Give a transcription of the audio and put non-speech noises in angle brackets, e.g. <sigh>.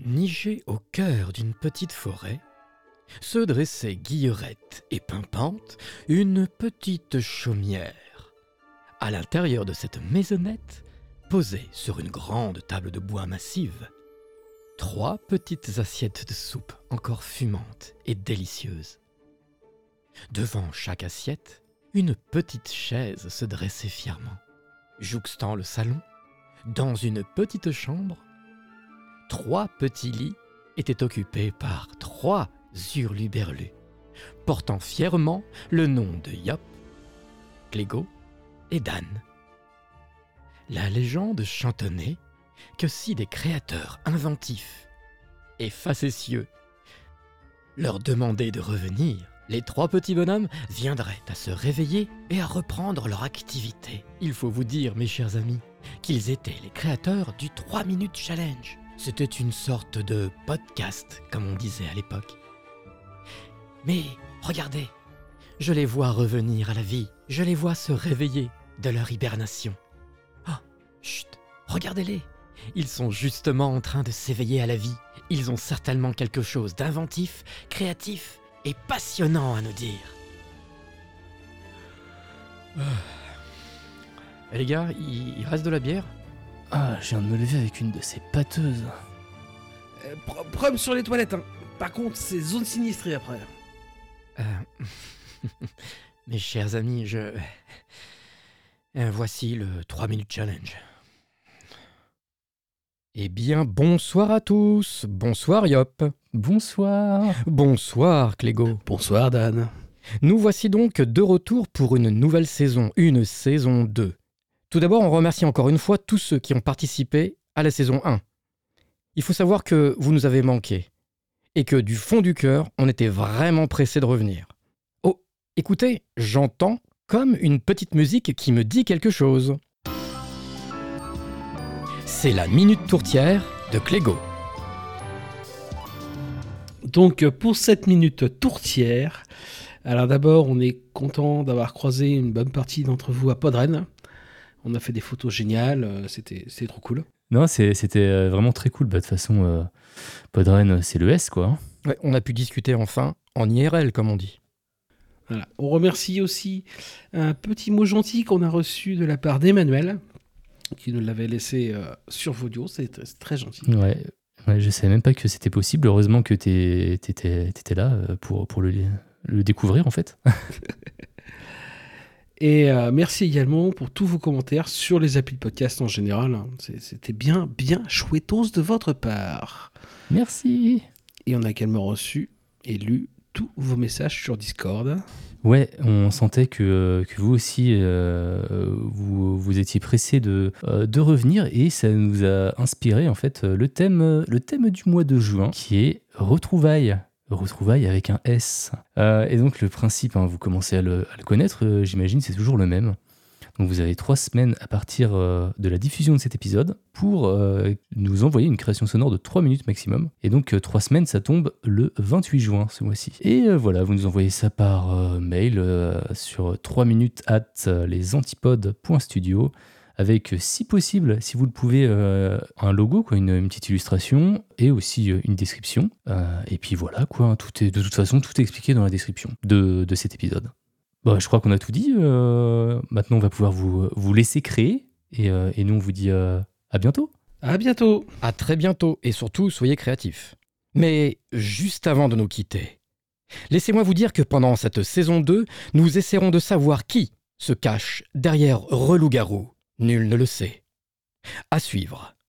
Niché au cœur d'une petite forêt, se dressait guillerette et pimpante une petite chaumière. À l'intérieur de cette maisonnette, posée sur une grande table de bois massive, trois petites assiettes de soupe encore fumantes et délicieuses. Devant chaque assiette, une petite chaise se dressait fièrement. Jouxtant le salon, dans une petite chambre, trois petits lits étaient occupés par trois hurluberlus, portant fièrement le nom de Yop, Clégo et Dan. La légende chantonnait que si des créateurs inventifs et facétieux leur demandaient de revenir, les trois petits bonhommes viendraient à se réveiller et à reprendre leur activité. Il faut vous dire, mes chers amis, qu'ils étaient les créateurs du 3 minutes challenge. C'était une sorte de podcast, comme on disait à l'époque. Mais regardez, je les vois revenir à la vie, je les vois se réveiller de leur hibernation. Ah, chut, regardez-les, ils sont justement en train de s'éveiller à la vie. Ils ont certainement quelque chose d'inventif, créatif et passionnant à nous dire. Eh, les gars, il reste de la bière? Ah, je viens de me lever avec une de ces pâteuses. Euh, pro- sur les toilettes. hein. Par contre, c'est zone sinistrée après. Euh, <laughs> Mes chers amis, je... Euh, Voici le 3 minutes challenge. Eh bien, bonsoir à tous. Bonsoir Yop. Bonsoir. Bonsoir Clégo. Bonsoir Dan. Nous voici donc de retour pour une nouvelle saison, une saison 2. Tout d'abord, on remercie encore une fois tous ceux qui ont participé à la saison 1. Il faut savoir que vous nous avez manqué et que du fond du cœur, on était vraiment pressé de revenir. Oh, écoutez, j'entends comme une petite musique qui me dit quelque chose. C'est la minute tourtière de Clégo. Donc pour cette minute tourtière, alors d'abord on est content d'avoir croisé une bonne partie d'entre vous à Podren. On a fait des photos géniales, euh, c'était trop cool. Non, c'était euh, vraiment très cool. Bah, De toute façon, euh, Podren, c'est le S, quoi. hein. Ouais, on a pu discuter enfin en IRL, comme on dit. Voilà. On remercie aussi un petit mot gentil qu'on a reçu de la part d'Emmanuel, qui nous l'avait laissé euh, sur Vodio, c'est très, c'est très gentil. Ouais. Ouais, je savais même pas que c'était possible. Heureusement que t'étais étais là euh, pour, pour le, le découvrir, en fait. <laughs> Et euh, merci également pour tous vos commentaires sur les applis de podcast en général. hein. C'était bien, bien chouettos de votre part. Merci. Et on a également reçu et lu tous vos messages sur Discord. Ouais, on sentait que, que vous aussi, euh, vous, vous étiez pressé de, euh, de revenir et ça nous a inspiré en fait le thème, le thème du mois de juin qui est retrouvailles. Retrouvailles avec un S. Euh, et donc le principe, hein, vous commencez à le, connaître, euh, j'imagine, c'est toujours le même. Donc vous avez trois semaines à partir euh, de la diffusion de cet épisode pour nous envoyer une création sonore de 3 minutes maximum. Et donc trois semaines, ça tombe le 28 juin ce mois-ci. Et voilà, vous nous envoyez ça par mail sur 3 minutes at lesantipodes.studio avec, euh, si possible, si vous le pouvez, euh, un logo, quoi, une, petite illustration et aussi euh, une description. Et puis voilà, quoi, tout est, de toute façon, tout est expliqué dans la description de, de cet épisode. Bon, je crois qu'on a tout dit. maintenant, on va pouvoir vous, vous laisser créer. Et, nous, on vous dit à bientôt. À bientôt À très bientôt et surtout soyez créatifs. Mais juste avant de nous quitter, laissez-moi vous dire que pendant cette saison 2, nous essaierons de savoir qui se cache derrière Relou-Garou. Nul ne le sait. À suivre.